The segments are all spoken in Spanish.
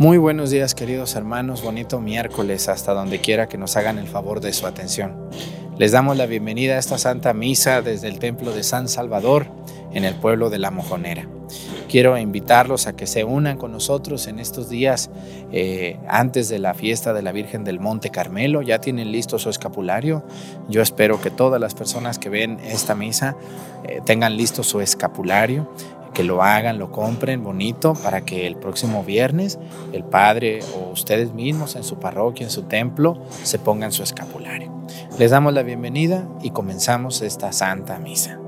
Muy buenos días queridos hermanos, bonito miércoles hasta donde quiera que nos hagan el favor de su atención. Les damos la bienvenida a esta Santa Misa desde el Templo de San Salvador en el pueblo de La Mojonera. Quiero invitarlos a que se unan con nosotros en estos días eh, antes de la fiesta de la Virgen del Monte Carmelo. Ya tienen listo su escapulario. Yo espero que todas las personas que ven esta misa eh, tengan listo su escapulario que lo hagan, lo compren bonito para que el próximo viernes el Padre o ustedes mismos en su parroquia, en su templo, se pongan su escapulario. Les damos la bienvenida y comenzamos esta Santa Misa.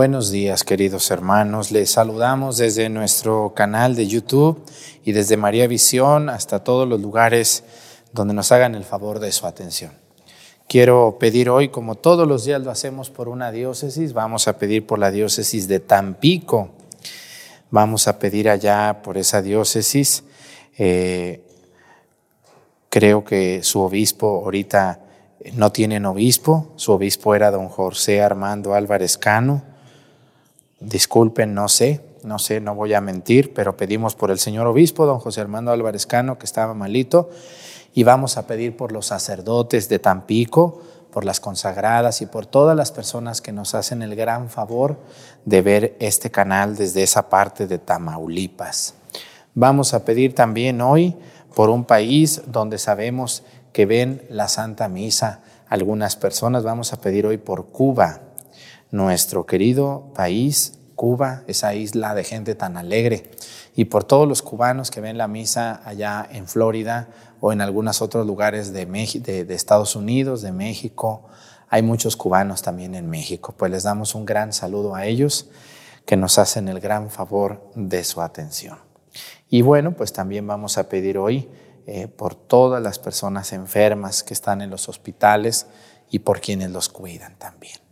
Buenos días queridos hermanos, les saludamos desde nuestro canal de YouTube y desde María Visión hasta todos los lugares donde nos hagan el favor de su atención. Quiero pedir hoy, como todos los días lo hacemos por una diócesis, vamos a pedir por la diócesis de Tampico, vamos a pedir allá por esa diócesis. Eh, creo que su obispo ahorita no tiene obispo, su obispo era don José Armando Álvarez Cano Disculpen, no sé, no sé, no voy a mentir, pero pedimos por el señor obispo, don José Armando Álvarez Cano, que estaba malito, y vamos a pedir por los sacerdotes de Tampico, por las consagradas y por todas las personas que nos hacen el gran favor de ver este canal desde esa parte de Tamaulipas. Vamos a pedir también hoy por un país donde sabemos que ven la Santa Misa. Algunas personas vamos a pedir hoy por Cuba nuestro querido país, Cuba, esa isla de gente tan alegre, y por todos los cubanos que ven la misa allá en Florida o en algunos otros lugares de, de, Estados Unidos, de México. Hay muchos cubanos también en México, pues les damos un gran saludo a ellos que nos hacen el gran favor de su atención. Y bueno, pues también vamos a pedir hoy eh, por todas las personas enfermas que están en los hospitales y por quienes los cuidan también.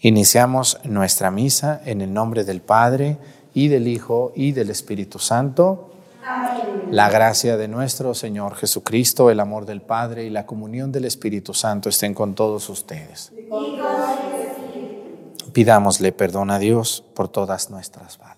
Iniciamos nuestra misa en el nombre del Padre y del Hijo y del Espíritu Santo. Amén. La gracia de nuestro Señor Jesucristo, el amor del Padre y la comunión del Espíritu Santo estén con todos ustedes. Pidámosle perdón a Dios por todas nuestras faltas.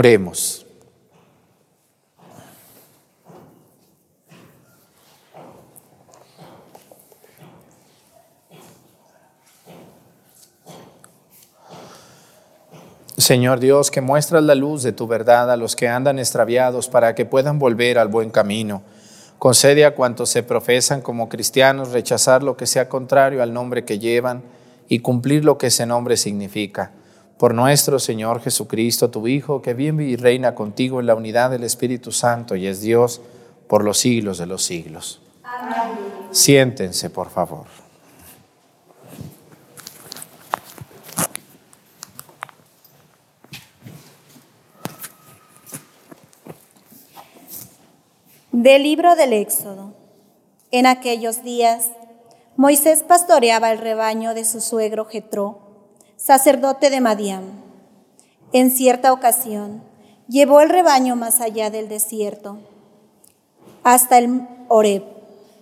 Oremos. Señor Dios, que muestras la luz de tu verdad a los que andan extraviados para que puedan volver al buen camino. Concede a cuantos se profesan como cristianos rechazar lo que sea contrario al nombre que llevan y cumplir lo que ese nombre significa por nuestro Señor Jesucristo, tu Hijo, que vive y reina contigo en la unidad del Espíritu Santo y es Dios por los siglos de los siglos. Amén. Siéntense, por favor. Del libro del Éxodo. En aquellos días, Moisés pastoreaba el rebaño de su suegro Jetro sacerdote de Madián. En cierta ocasión, llevó el rebaño más allá del desierto, hasta el Oreb,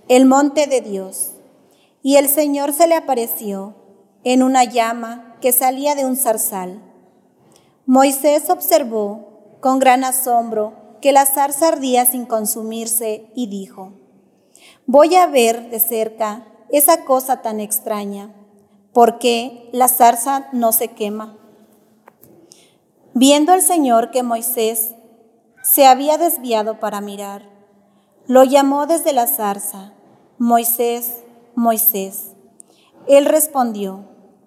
el monte de Dios, y el Señor se le apareció en una llama que salía de un zarzal. Moisés observó con gran asombro que la zarza ardía sin consumirse y dijo, voy a ver de cerca esa cosa tan extraña porque la zarza no se quema. Viendo el Señor que Moisés se había desviado para mirar, lo llamó desde la zarza, Moisés, Moisés. Él respondió,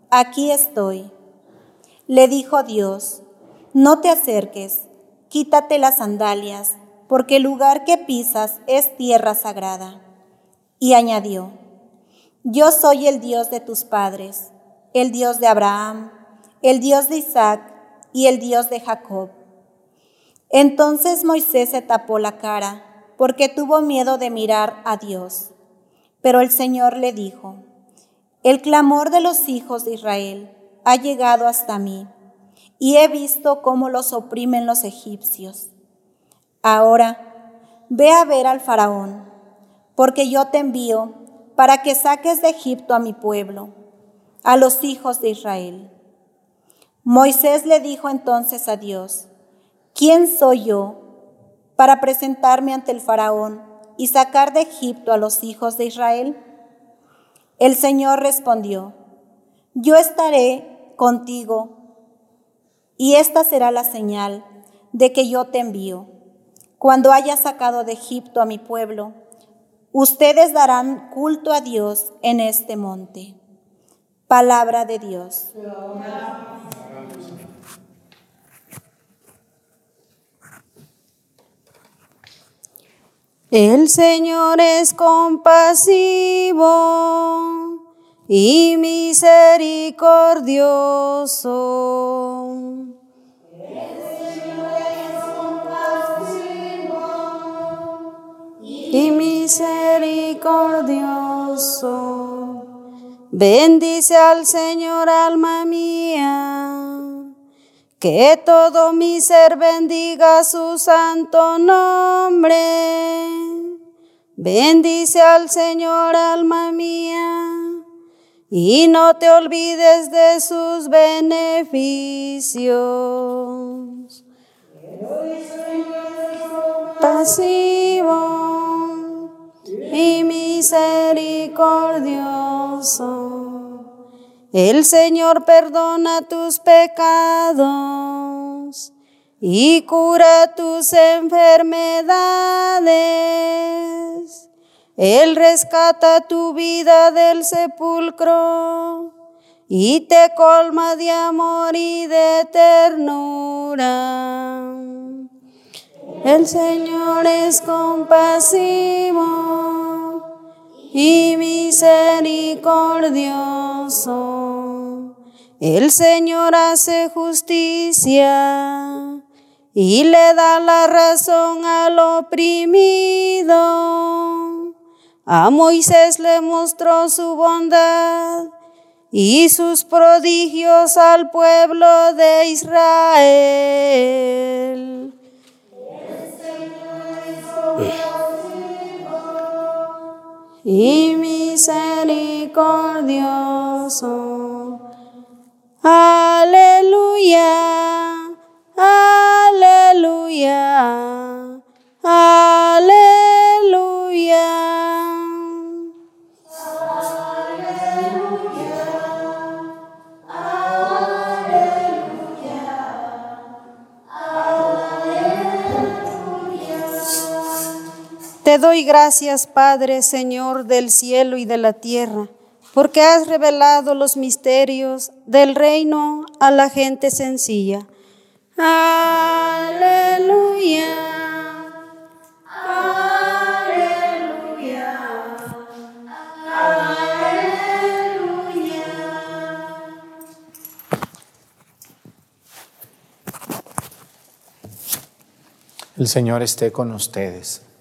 aquí estoy. Le dijo Dios, no te acerques, quítate las sandalias, porque el lugar que pisas es tierra sagrada. Y añadió, yo soy el Dios de tus padres, el Dios de Abraham, el Dios de Isaac y el Dios de Jacob. Entonces Moisés se tapó la cara porque tuvo miedo de mirar a Dios. Pero el Señor le dijo, el clamor de los hijos de Israel ha llegado hasta mí y he visto cómo los oprimen los egipcios. Ahora, ve a ver al faraón, porque yo te envío para que saques de Egipto a mi pueblo, a los hijos de Israel. Moisés le dijo entonces a Dios, ¿quién soy yo para presentarme ante el faraón y sacar de Egipto a los hijos de Israel? El Señor respondió, yo estaré contigo y esta será la señal de que yo te envío. Cuando haya sacado de Egipto a mi pueblo, ustedes darán culto a Dios en este monte. Palabra de Dios. El Señor es compasivo y misericordioso. y misericordioso. Bendice al Señor, alma mía. Que todo mi ser bendiga su santo nombre. Bendice al Señor, alma mía, y no te olvides de sus beneficios. Pasivo y misericordioso. El Señor perdona tus pecados y cura tus enfermedades. Él rescata tu vida del sepulcro y te colma de amor y de ternura. El Señor es compasivo y misericordioso. El Señor hace justicia y le da la razón al oprimido. A Moisés le mostró su bondad y sus prodigios al pueblo de Israel. Y misericordioso. Aleluya, aleluya, aleluya. Te doy gracias, Padre, Señor del cielo y de la tierra, porque has revelado los misterios del reino a la gente sencilla. Aleluya. Aleluya. Aleluya. El Señor esté con ustedes.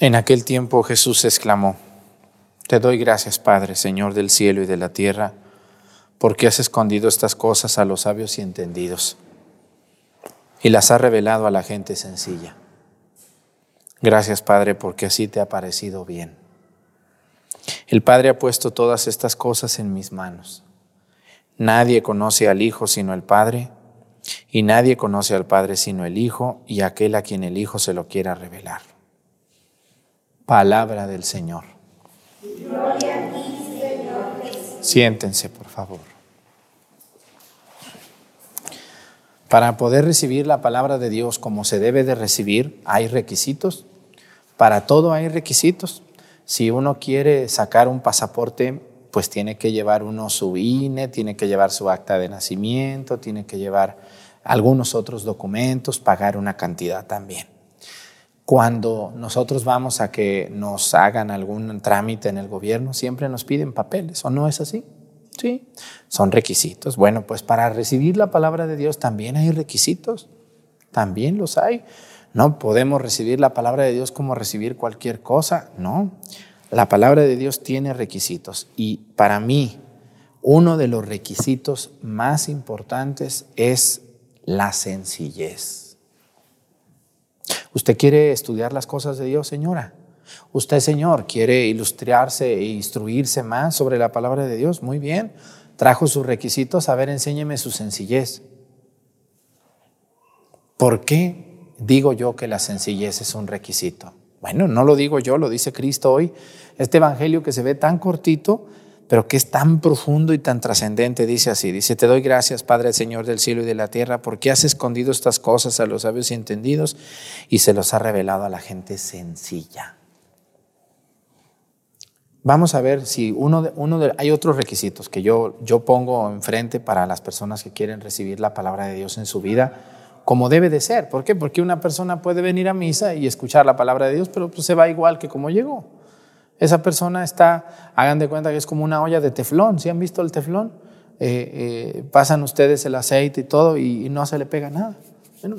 En aquel tiempo Jesús exclamó, Te doy gracias, Padre, Señor del cielo y de la tierra, porque has escondido estas cosas a los sabios y entendidos, y las has revelado a la gente sencilla. Gracias, Padre, porque así te ha parecido bien. El Padre ha puesto todas estas cosas en mis manos. Nadie conoce al Hijo sino el Padre, y nadie conoce al Padre sino el Hijo y aquel a quien el Hijo se lo quiera revelar. Palabra del Señor. Siéntense, por favor. Para poder recibir la palabra de Dios como se debe de recibir, hay requisitos. Para todo hay requisitos. Si uno quiere sacar un pasaporte, pues tiene que llevar uno su INE, tiene que llevar su acta de nacimiento, tiene que llevar algunos otros documentos, pagar una cantidad también cuando nosotros vamos a que nos hagan algún trámite en el gobierno, siempre nos piden papeles, ¿o no es así? Sí, son requisitos. Bueno, pues para recibir la palabra de Dios también hay requisitos, también los hay. No podemos recibir la palabra de Dios como recibir cualquier cosa, no. La palabra de Dios tiene requisitos y para mí uno de los requisitos más importantes es la sencillez. ¿Usted quiere estudiar las cosas de Dios, señora? ¿Usted, señor, quiere ilustrarse e instruirse más sobre la palabra de Dios? Muy bien. Trajo sus requisitos. A ver, enséñeme su sencillez. ¿Por qué digo yo que la sencillez es un requisito? Bueno, no lo digo yo, lo dice Cristo hoy. Este evangelio que se ve tan cortito, pero que es tan profundo y tan trascendente, dice así, dice, te doy gracias, Padre, Señor del cielo y de la tierra, porque has escondido estas cosas a los sabios y entendidos y se los ha revelado a la gente sencilla. Vamos a ver si uno de, uno de, hay otros requisitos que yo, yo pongo enfrente para las personas que quieren recibir la palabra de Dios en su vida, como debe de ser. ¿Por qué? Porque una persona puede venir a misa y escuchar la palabra de Dios, pero pues se va igual que como llegó. Esa persona está, hagan de cuenta que es como una olla de teflón. ¿Sí han visto el teflón? Eh, eh, pasan ustedes el aceite y todo y, no se le pega nada.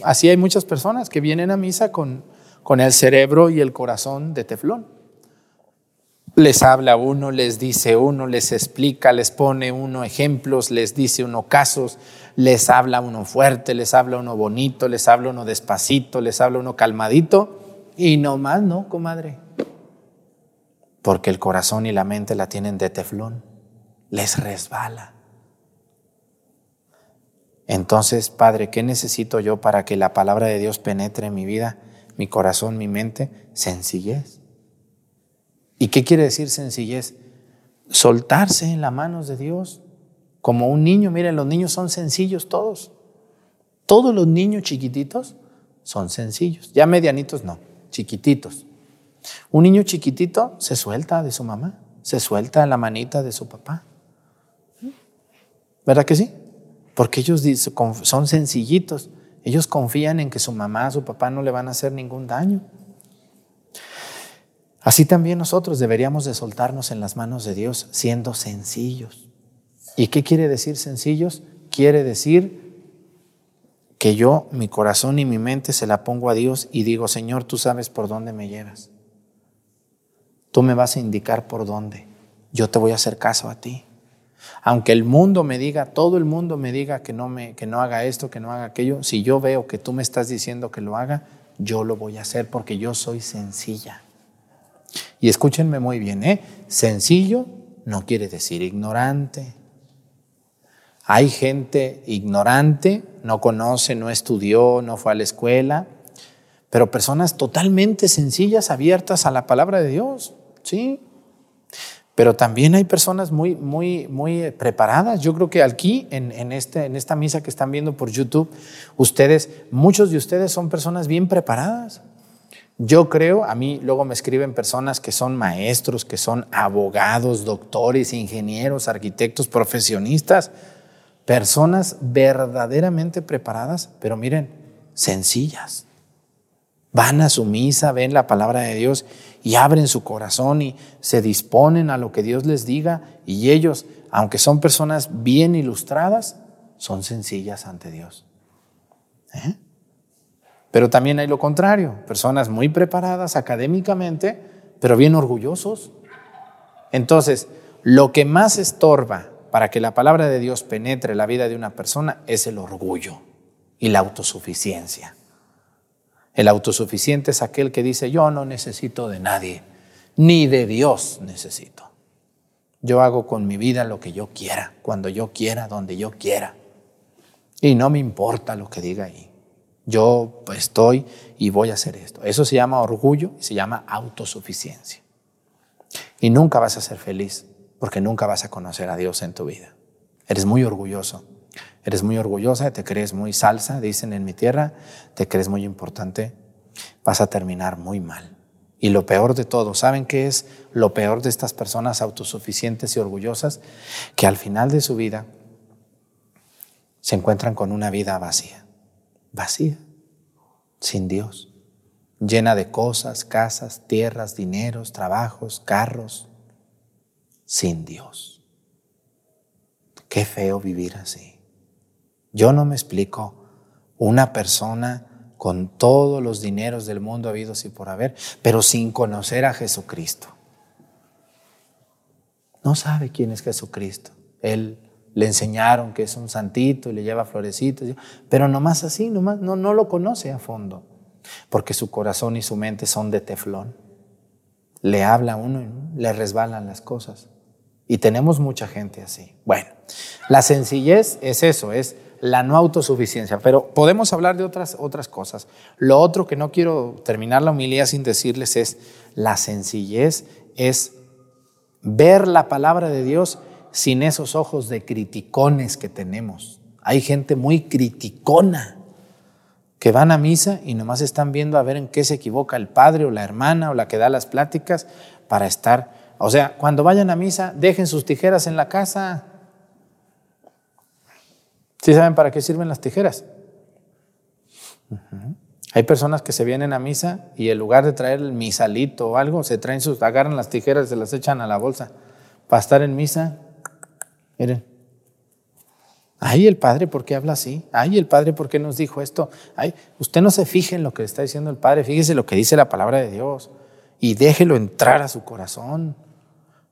así hay muchas personas que vienen a misa con, con el cerebro y el corazón de teflón. Les habla uno, les dice uno, les explica, les pone uno ejemplos, les dice uno casos, les habla uno fuerte, les habla uno bonito, les habla uno despacito, les habla uno calmadito y no más, ¿no, comadre? Porque el corazón y la mente la tienen de teflón, les resbala. Entonces, Padre, ¿qué necesito yo para que la palabra de Dios penetre en mi vida, mi corazón, mi mente? Sencillez. ¿Y qué quiere decir sencillez? Soltarse en las manos de Dios como un niño. Miren, los niños son sencillos todos. Todos los niños chiquititos son sencillos. Ya medianitos no, chiquititos. Un niño chiquitito se suelta de su mamá, se suelta la manita de su papá. ¿Verdad que sí? Porque ellos son sencillitos. Ellos confían en que su mamá, su papá no le van a hacer ningún daño. Así también nosotros deberíamos de soltarnos en las manos de Dios siendo sencillos. ¿Y qué quiere decir sencillos? Quiere decir que yo mi corazón y mi mente se la pongo a Dios y digo, Señor, tú sabes por dónde me llevas. Tú me vas a indicar por dónde. Yo te voy a hacer caso a ti. Aunque el mundo me diga, todo el mundo me diga que no, me, que no haga esto, que no haga aquello, si yo veo que tú me estás diciendo que lo haga, yo lo voy a hacer porque yo soy sencilla. Y escúchenme muy bien, ¿eh? Sencillo no quiere decir ignorante. Hay gente ignorante, no conoce, no estudió, no fue a la escuela, pero personas totalmente sencillas, abiertas a la palabra de Dios. Sí. Pero también hay personas muy, muy, muy preparadas. Yo creo que aquí, en, este, en esta misa que están viendo por YouTube, ustedes, muchos de ustedes son personas bien preparadas. Yo creo, a mí luego me escriben personas que son maestros, que son abogados, doctores, ingenieros, arquitectos, profesionistas, personas verdaderamente preparadas, pero miren, sencillas. Van a su misa, ven la palabra de Dios y abren su corazón y se disponen a lo que Dios les diga y ellos, aunque son personas bien ilustradas, son sencillas ante Dios. ¿Eh? Pero también hay lo contrario, personas muy preparadas académicamente, pero bien orgullosos. Entonces, lo que más estorba para que la palabra de Dios penetre la vida de una persona es el orgullo y la autosuficiencia. El autosuficiente es aquel que dice, yo no necesito de nadie, ni de Dios necesito. Yo hago con mi vida lo que yo quiera, cuando yo quiera, donde yo quiera. Y no me importa lo que diga ahí. Yo estoy y voy a hacer esto. Eso se llama orgullo y se llama autosuficiencia. Y nunca vas a ser feliz porque nunca vas a conocer a Dios en tu vida. Eres muy orgulloso Eres muy orgullosa, te crees muy salsa, dicen en mi tierra, te crees muy importante, vas a terminar muy mal. Y lo peor de todo, ¿saben qué es lo peor de estas personas autosuficientes y orgullosas? Que al final de su vida se encuentran con una vida vacía, vacía, sin Dios, llena de cosas, casas, tierras, dineros, trabajos, carros, sin Dios. Qué feo vivir así. Yo no me explico una persona con todos los dineros del mundo habidos y por haber, pero sin conocer a Jesucristo. No sabe quién es Jesucristo. Él le enseñaron que es un santito y le lleva florecitos, pero nomás así, nomás no, no lo conoce a fondo. porque su corazón y su mente son de teflón. Le habla uno y le resbalan las cosas. Y tenemos mucha gente así. Bueno, la sencillez es eso, es la no autosuficiencia, pero podemos hablar de otras, otras cosas. Lo otro que no quiero terminar la humildad sin decirles es, la sencillez es ver la palabra de Dios sin esos ojos de criticones que tenemos. Hay gente muy criticona que van a misa y nomás están viendo a ver en qué se equivoca el padre o la hermana o la que da las pláticas para estar. O sea, cuando vayan a misa, dejen sus tijeras en la casa. ¿Sí saben para qué sirven las tijeras? Hay personas que se vienen a misa y en lugar de traer el misalito o algo, se traen sus, agarran las tijeras y se las echan a la bolsa para estar en misa. Miren. Ay, el Padre, ¿por qué habla así? Ay, el Padre, ¿por qué nos dijo esto? Ay, usted no se fije en lo que está diciendo el Padre, fíjese lo que dice la palabra de Dios y déjelo entrar a su corazón.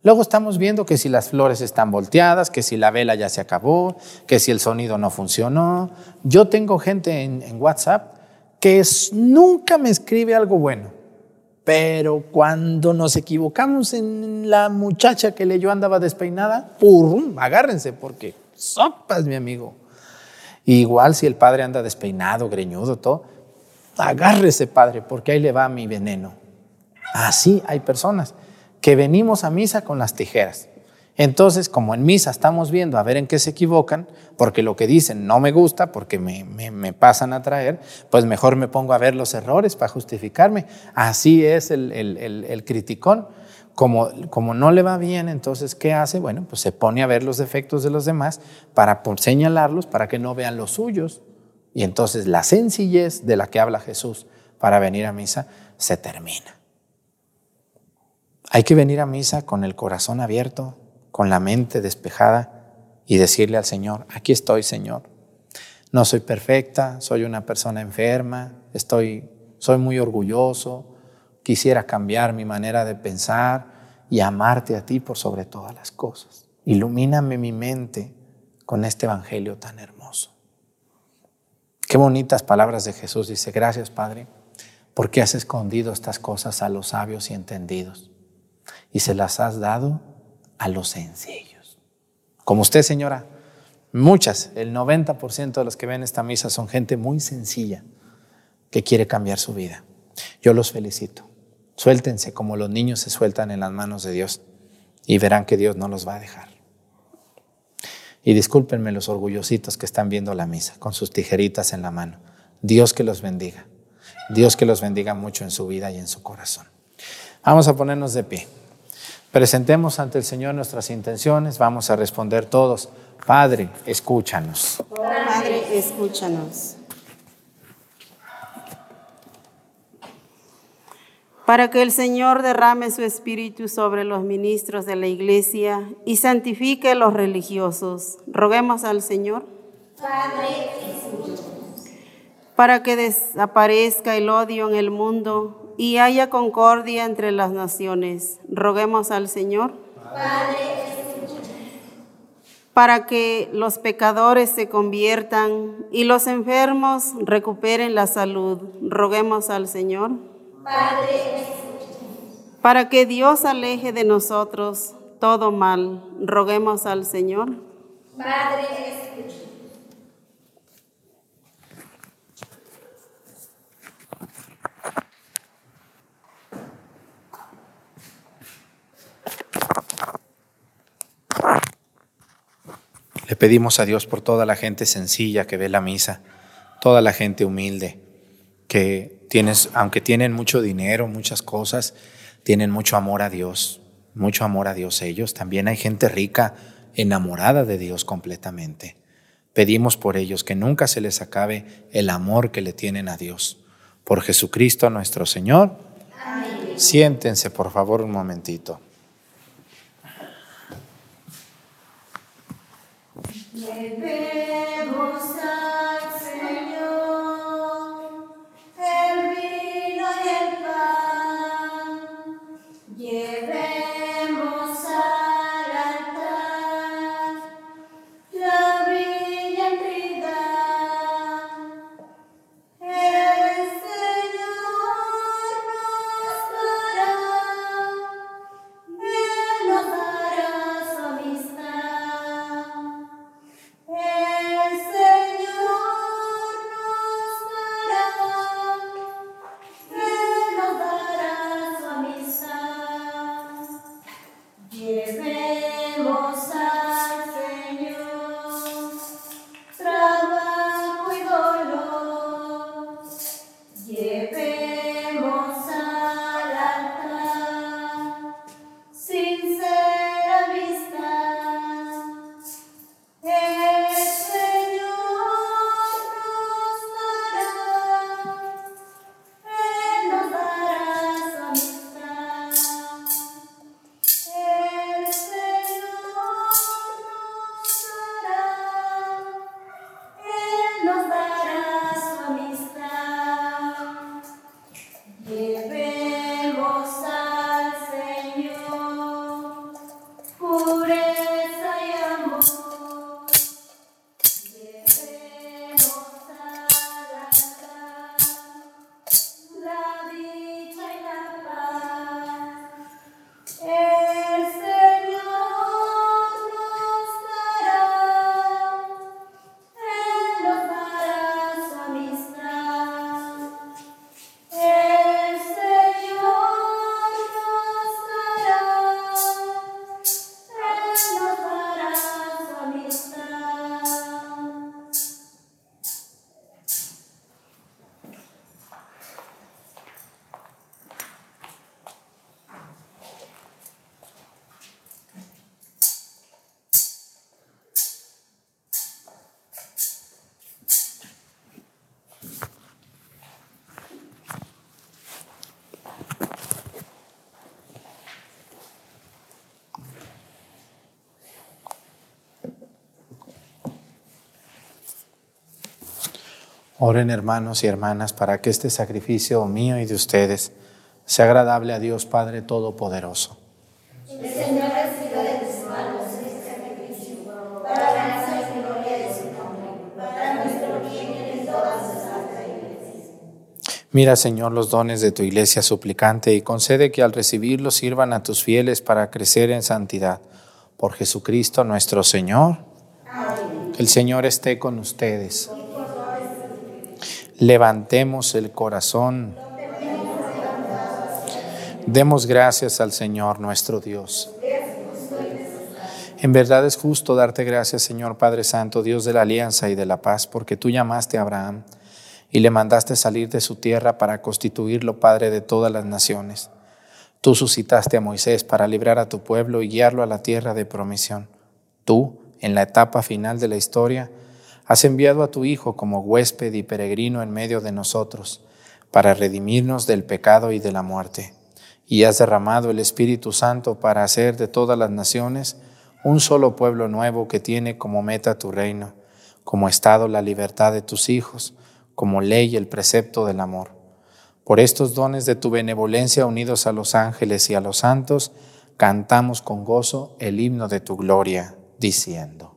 Luego estamos viendo que si las flores están volteadas, que si la vela ya se acabó, que si el sonido no funcionó. Yo tengo gente en, WhatsApp que nunca me escribe algo bueno, pero cuando nos equivocamos en la muchacha que leyó andaba despeinada, ¡pum! agárrense porque sopas, mi amigo. Igual si el padre anda despeinado, greñudo, todo, agárrese, padre, porque ahí le va mi veneno. Así hay personas que venimos a misa con las tijeras. Entonces, como en misa estamos viendo a ver en qué se equivocan, porque lo que dicen no me gusta, porque me, me, pasan a traer, pues mejor me pongo a ver los errores para justificarme. Así es el, el, el, criticón. Como, como, no le va bien, entonces, ¿qué hace? Bueno, pues se pone a ver los defectos de los demás para señalarlos, para que no vean los suyos. Y entonces la sencillez de la que habla Jesús para venir a misa se termina. Hay que venir a misa con el corazón abierto, con la mente despejada y decirle al Señor, aquí estoy Señor. No soy perfecta, soy una persona enferma, estoy, soy muy orgulloso, quisiera cambiar mi manera de pensar y amarte a ti por sobre todas las cosas. Ilumíname mi mente con este Evangelio tan hermoso. Qué bonitas palabras de Jesús. Dice, gracias Padre, porque has escondido estas cosas a los sabios y entendidos y se las has dado a los sencillos. Como usted, señora, muchas, el 90% de los que ven esta misa son gente muy sencilla que quiere cambiar su vida. Yo los felicito. Suéltense como los niños se sueltan en las manos de Dios y verán que Dios no los va a dejar. Y discúlpenme los orgullositos que están viendo la misa con sus tijeritas en la mano. Dios que los bendiga. Dios que los bendiga mucho en su vida y en su corazón. Vamos a ponernos de pie. Presentemos ante el Señor nuestras intenciones, vamos a responder todos. Padre, escúchanos. Padre, escúchanos. Para que el Señor derrame su espíritu sobre los ministros de la iglesia y santifique a los religiosos, roguemos al Señor. Padre, escúchanos. Para que desaparezca el odio en el mundo y haya concordia entre las naciones. Roguemos al Señor. para que los pecadores se conviertan y los enfermos recuperen la salud. Roguemos al Señor. para que Dios aleje de nosotros todo mal. Roguemos al Señor. Padre, Le pedimos a Dios por toda la gente sencilla que ve la misa, toda la gente humilde, que tienes, aunque tienen mucho dinero, muchas cosas, tienen mucho amor a Dios, mucho amor a Dios ellos. También hay gente rica, enamorada de Dios completamente. Pedimos por ellos que nunca se les acabe el amor que le tienen a Dios. Por Jesucristo nuestro Señor. Siéntense, por favor, un momentito. Llevemos al Oren hermanos y hermanas para que este sacrificio mío y de ustedes sea agradable a Dios Padre Todopoderoso. El Señor reciba de tus manos este sacrificio para la gracia y gloria de su nombre, para nuestro bien y en toda su santa iglesia. Mira, Señor, los dones de tu iglesia suplicante y concede que al recibirlos sirvan a tus fieles para crecer en santidad. Por Jesucristo nuestro Señor. Amén. El Señor esté con ustedes. Levantemos el corazón. Demos gracias al Señor nuestro Dios. En verdad es justo darte gracias, Señor Padre Santo, Dios de la alianza y de la paz, porque tú llamaste a Abraham y le mandaste salir de su tierra para constituirlo Padre de todas las naciones. Tú suscitaste a Moisés para librar a tu pueblo y guiarlo a la tierra de promisión. Tú, en la etapa final de la historia, Has enviado a tu Hijo como huésped y peregrino en medio de nosotros, para redimirnos del pecado y de la muerte. Y has derramado el Espíritu Santo para hacer de todas las naciones un solo pueblo nuevo que tiene como meta tu reino, como estado la libertad de tus hijos, como ley el precepto del amor. Por estos dones de tu benevolencia unidos a los ángeles y a los santos, cantamos con gozo el himno de tu gloria, diciendo.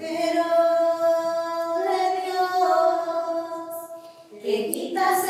Pero de Dios, que quitas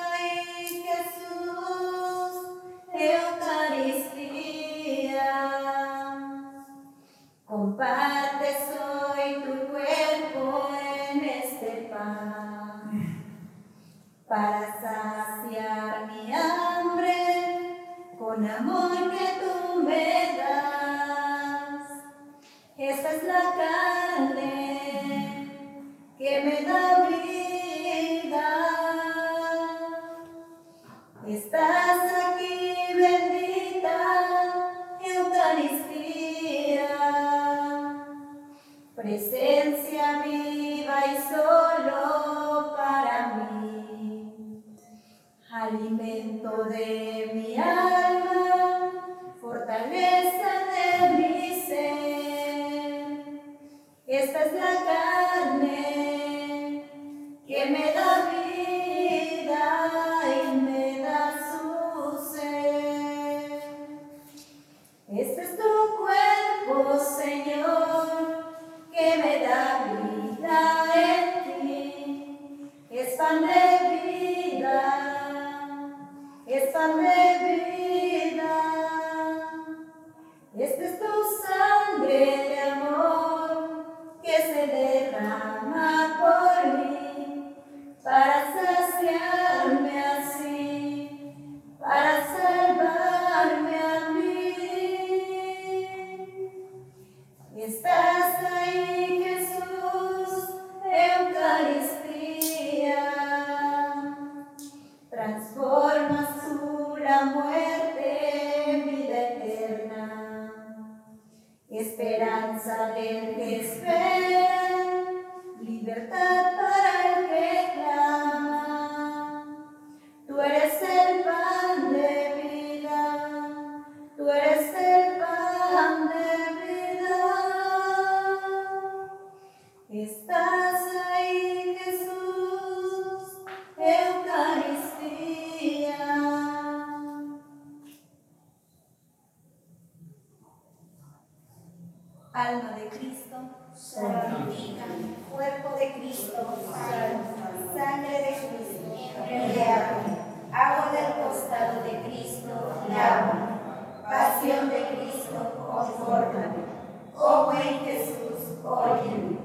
confórtame. Oh buen Jesús, óyeme.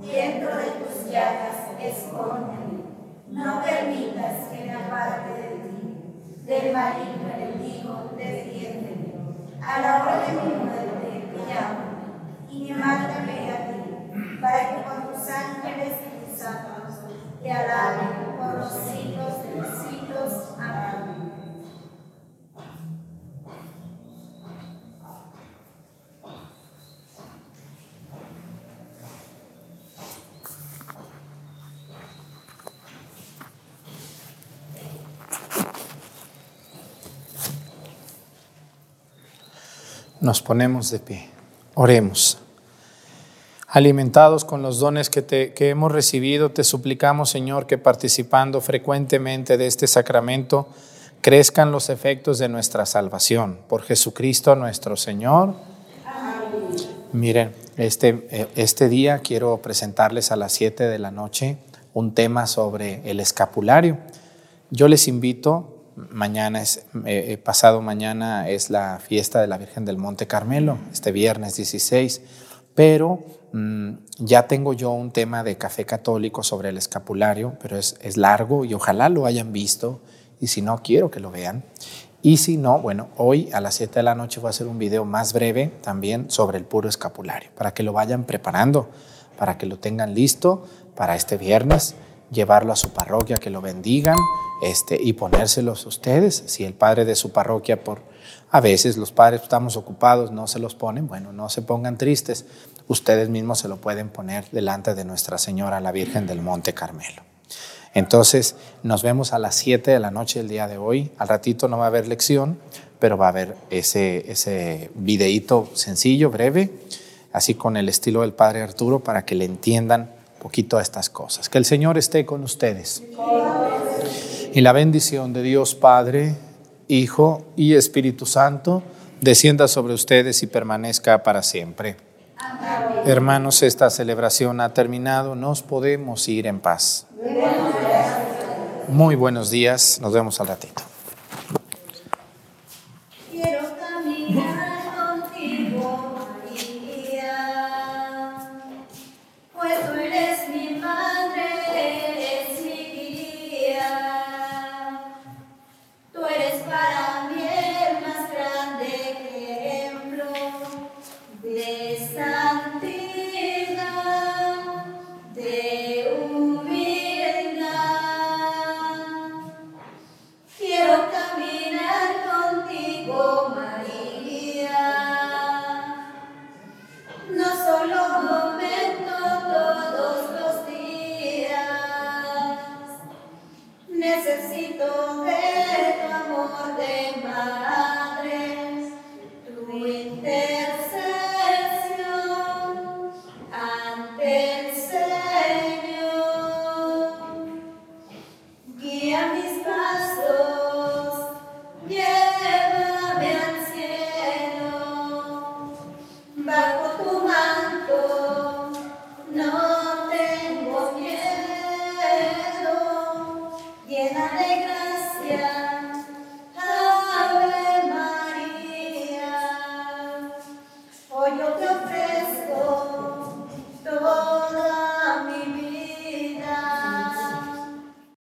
Dentro de tus llagas, escóndeme. No permitas que me aparte de ti. Del maligno enemigo, defiéndeme. A la hora de mi muerte, llámame y mándame a ti, para que con tus ángeles y tus santos te alaben por los siglos de los siglos. Amén. Nos ponemos de pie. Oremos. Alimentados con los dones que, te, que hemos recibido, te suplicamos, Señor, que participando frecuentemente de este sacramento, crezcan los efectos de nuestra salvación. Por Jesucristo nuestro Señor. Miren, este, eh, este día quiero presentarles a las 7 de la noche un tema sobre el escapulario. Yo les invito, mañana es, eh, eh, pasado mañana es la fiesta de la Virgen del Monte Carmelo, este viernes 16, pero mm, ya tengo yo un tema de café católico sobre el escapulario, pero es, es largo y ojalá lo hayan visto y si no, quiero que lo vean. Y si no, bueno, hoy a las 7 de la noche voy a hacer un video más breve también sobre el puro escapulario, para que lo vayan preparando, para que lo tengan listo para este viernes, llevarlo a su parroquia, que lo bendigan este, y ponérselos ustedes. Si el padre de su parroquia, por a veces los padres estamos ocupados, no se los ponen, bueno, no se pongan tristes, ustedes mismos se lo pueden poner delante de Nuestra Señora, la Virgen del Monte Carmelo. Entonces, nos vemos a las 7 de la noche del día de hoy. Al ratito no va a haber lección, pero va a haber ese, ese videíto sencillo, breve, así con el estilo del Padre Arturo, para que le entiendan poquito a estas cosas. Que el Señor esté con ustedes. Y la bendición de Dios Padre, Hijo y Espíritu Santo descienda sobre ustedes y permanezca para siempre. Hermanos, esta celebración ha terminado, nos podemos ir en paz. Muy buenos días, nos vemos al ratito.